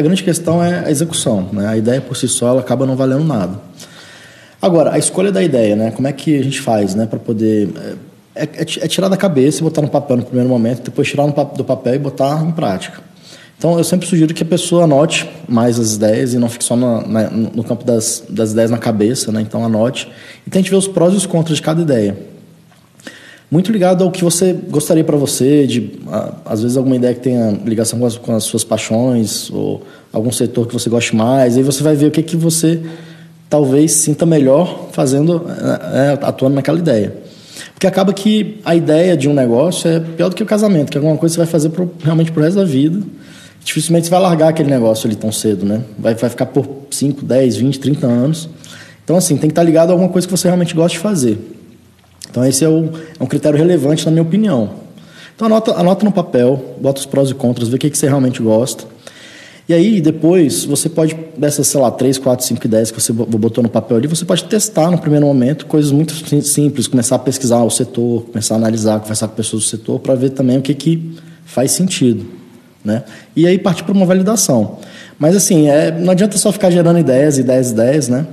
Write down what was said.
A grande questão é a execução, né? A ideia por si só ela acaba não valendo nada. Agora, a escolha da ideia, né? Como é que a gente faz, né, para poder é, é, é, tirar da cabeça e botar no papel no primeiro momento, depois tirar do papel e botar em prática. Então, eu sempre sugiro que a pessoa anote mais as ideias e não fique só na, na, no campo das, das ideias na cabeça, né? Então, anote e tente ver os prós e os contras de cada ideia. Muito ligado ao que você gostaria para você, de às vezes alguma ideia que tenha ligação com as, com as, suas paixões ou algum setor que você goste mais. Aí você vai ver o que que você talvez sinta melhor fazendo, é, atuando naquela ideia. Porque acaba que a ideia de um negócio é pior do que o casamento, que é alguma coisa que você vai fazer pro, realmente pro resto da vida. Dificilmente você vai largar aquele negócio ali tão cedo, né? Vai, vai ficar por 5, 10, 20, 30 anos. Então, assim, tem que estar ligado a alguma coisa que você realmente gosta de fazer. Então, esse é, o, é um critério relevante, na minha opinião. Então, anota, anota no papel, bota os prós e contras, vê o que, que você realmente gosta. E aí, depois, você pode, dessas, sei lá, três, quatro, cinco ideias que você botou no papel ali, você pode testar no primeiro momento coisas muito simples, começar a pesquisar o setor, começar a analisar, conversar com pessoas do setor, para ver também o que, que faz sentido. Né? E aí partir para uma validação. Mas, assim, é, não adianta só ficar gerando ideias, ideias, ideias, né?